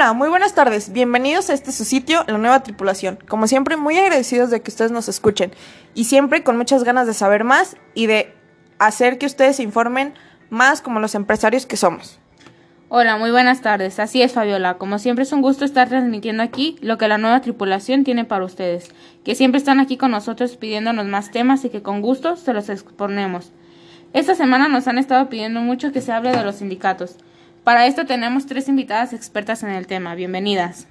Hola, muy buenas tardes. Bienvenidos a este su sitio, La Nueva Tripulación. Como siempre, muy agradecidos de que ustedes nos escuchen y siempre con muchas ganas de saber más y de hacer que ustedes se informen más como los empresarios que somos. Hola, muy buenas tardes. Así es, Fabiola. Como siempre es un gusto estar transmitiendo aquí lo que la nueva tripulación tiene para ustedes, que siempre están aquí con nosotros pidiéndonos más temas y que con gusto se los exponemos. Esta semana nos han estado pidiendo mucho que se hable de los sindicatos. Para esto tenemos tres invitadas expertas en el tema. Bienvenidas.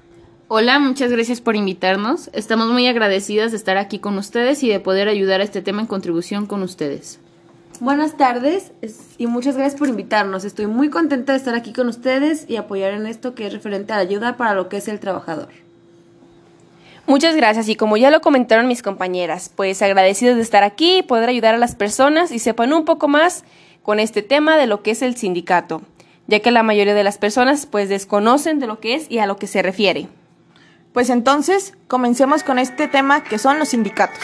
Hola, muchas gracias por invitarnos. Estamos muy agradecidas de estar aquí con ustedes y de poder ayudar a este tema en contribución con ustedes. Buenas tardes y muchas gracias por invitarnos. Estoy muy contenta de estar aquí con ustedes y apoyar en esto que es referente a la ayuda para lo que es el trabajador. Muchas gracias y como ya lo comentaron mis compañeras, pues agradecidos de estar aquí y poder ayudar a las personas y sepan un poco más con este tema de lo que es el sindicato, ya que la mayoría de las personas pues desconocen de lo que es y a lo que se refiere. Pues entonces, comencemos con este tema que son los sindicatos.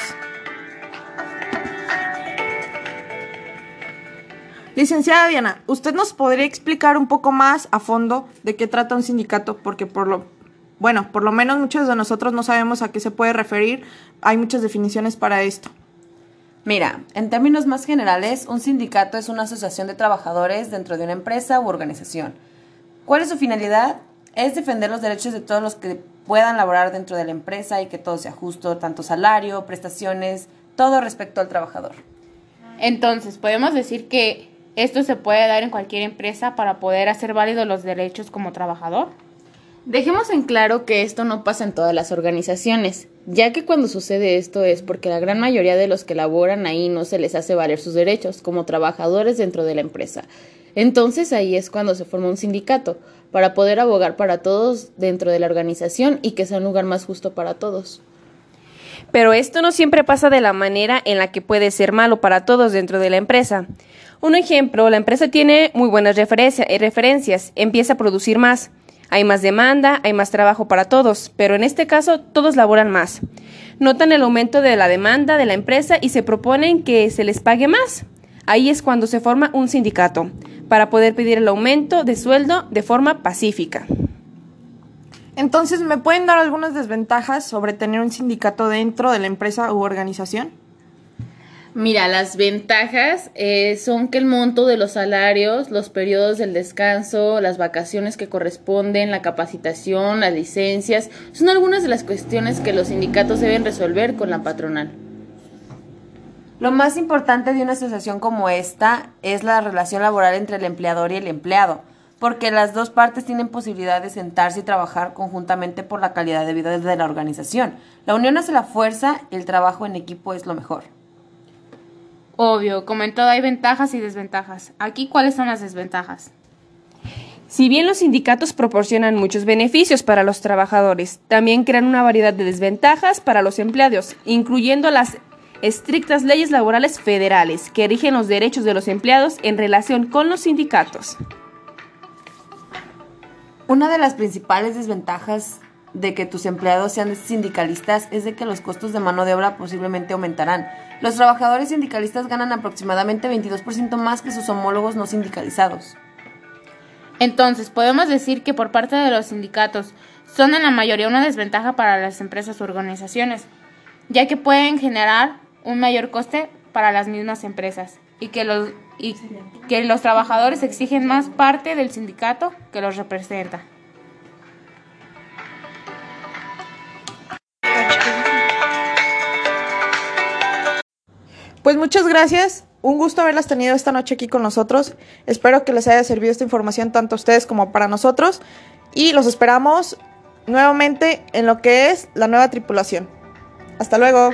Licenciada Diana, ¿usted nos podría explicar un poco más a fondo de qué trata un sindicato? Porque por lo, bueno, por lo menos muchos de nosotros no sabemos a qué se puede referir. Hay muchas definiciones para esto. Mira, en términos más generales, un sindicato es una asociación de trabajadores dentro de una empresa u organización. ¿Cuál es su finalidad? Es defender los derechos de todos los que puedan laborar dentro de la empresa y que todo sea justo, tanto salario, prestaciones, todo respecto al trabajador. Entonces, podemos decir que esto se puede dar en cualquier empresa para poder hacer válidos los derechos como trabajador. Dejemos en claro que esto no pasa en todas las organizaciones, ya que cuando sucede esto es porque la gran mayoría de los que laboran ahí no se les hace valer sus derechos como trabajadores dentro de la empresa. Entonces ahí es cuando se forma un sindicato, para poder abogar para todos dentro de la organización y que sea un lugar más justo para todos. Pero esto no siempre pasa de la manera en la que puede ser malo para todos dentro de la empresa. Un ejemplo, la empresa tiene muy buenas eh, referencias, empieza a producir más. Hay más demanda, hay más trabajo para todos, pero en este caso todos laboran más. Notan el aumento de la demanda de la empresa y se proponen que se les pague más. Ahí es cuando se forma un sindicato, para poder pedir el aumento de sueldo de forma pacífica. Entonces, ¿me pueden dar algunas desventajas sobre tener un sindicato dentro de la empresa u organización? Mira, las ventajas eh, son que el monto de los salarios, los periodos del descanso, las vacaciones que corresponden, la capacitación, las licencias, son algunas de las cuestiones que los sindicatos deben resolver con la patronal. Lo más importante de una asociación como esta es la relación laboral entre el empleador y el empleado, porque las dos partes tienen posibilidad de sentarse y trabajar conjuntamente por la calidad de vida de la organización. La unión hace la fuerza, el trabajo en equipo es lo mejor. Obvio, como en todo hay ventajas y desventajas. Aquí, ¿cuáles son las desventajas? Si bien los sindicatos proporcionan muchos beneficios para los trabajadores, también crean una variedad de desventajas para los empleados, incluyendo las estrictas leyes laborales federales que rigen los derechos de los empleados en relación con los sindicatos. Una de las principales desventajas de que tus empleados sean sindicalistas es de que los costos de mano de obra posiblemente aumentarán. Los trabajadores sindicalistas ganan aproximadamente 22% más que sus homólogos no sindicalizados. Entonces, podemos decir que por parte de los sindicatos son en la mayoría una desventaja para las empresas o organizaciones, ya que pueden generar un mayor coste para las mismas empresas y que los, y que los trabajadores exigen más parte del sindicato que los representa. Muchas gracias. Un gusto haberlas tenido esta noche aquí con nosotros. Espero que les haya servido esta información tanto a ustedes como para nosotros. Y los esperamos nuevamente en lo que es la nueva tripulación. Hasta luego.